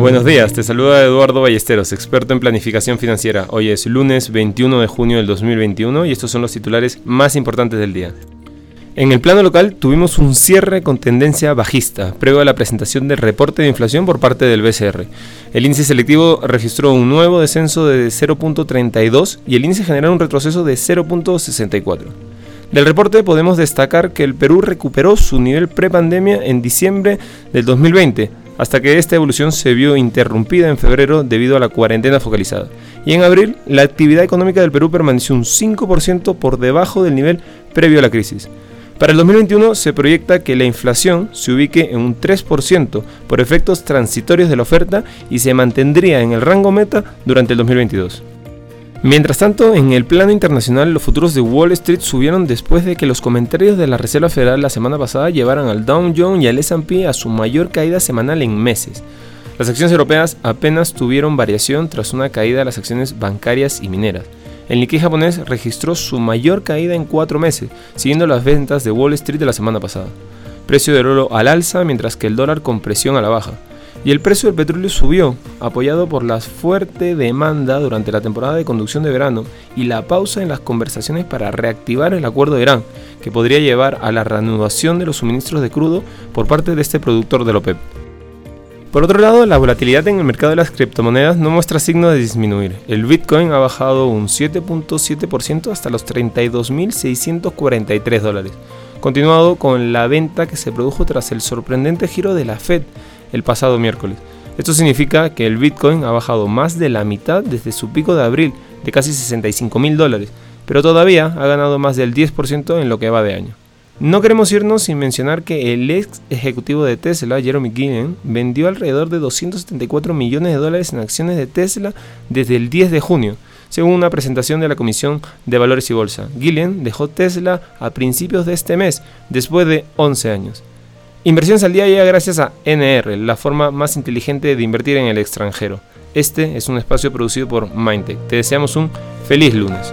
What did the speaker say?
Buenos días, te saluda Eduardo Ballesteros, experto en planificación financiera. Hoy es lunes 21 de junio del 2021 y estos son los titulares más importantes del día. En el plano local tuvimos un cierre con tendencia bajista, previo a la presentación del reporte de inflación por parte del BCR. El índice selectivo registró un nuevo descenso de 0.32 y el índice general un retroceso de 0.64. Del reporte podemos destacar que el Perú recuperó su nivel prepandemia en diciembre del 2020, hasta que esta evolución se vio interrumpida en febrero debido a la cuarentena focalizada. Y en abril, la actividad económica del Perú permaneció un 5% por debajo del nivel previo a la crisis. Para el 2021 se proyecta que la inflación se ubique en un 3% por efectos transitorios de la oferta y se mantendría en el rango meta durante el 2022. Mientras tanto, en el plano internacional, los futuros de Wall Street subieron después de que los comentarios de la Reserva Federal la semana pasada llevaran al Dow Jones y al S&P a su mayor caída semanal en meses. Las acciones europeas apenas tuvieron variación tras una caída de las acciones bancarias y mineras. El Nikkei japonés registró su mayor caída en cuatro meses, siguiendo las ventas de Wall Street de la semana pasada. Precio del oro al alza mientras que el dólar con presión a la baja y el precio del petróleo subió, apoyado por la fuerte demanda durante la temporada de conducción de verano y la pausa en las conversaciones para reactivar el acuerdo de Irán, que podría llevar a la reanudación de los suministros de crudo por parte de este productor de OPEP. Por otro lado, la volatilidad en el mercado de las criptomonedas no muestra signo de disminuir. El Bitcoin ha bajado un 7.7% hasta los 32.643 dólares, continuado con la venta que se produjo tras el sorprendente giro de la Fed el pasado miércoles. Esto significa que el Bitcoin ha bajado más de la mitad desde su pico de abril, de casi 65 mil dólares, pero todavía ha ganado más del 10% en lo que va de año. No queremos irnos sin mencionar que el ex ejecutivo de Tesla, Jeremy Gillen, vendió alrededor de 274 millones de dólares en acciones de Tesla desde el 10 de junio, según una presentación de la Comisión de Valores y Bolsa. Gillen dejó Tesla a principios de este mes, después de 11 años. Inversiones al día llega gracias a NR, la forma más inteligente de invertir en el extranjero. Este es un espacio producido por Mindtech. Te deseamos un feliz lunes.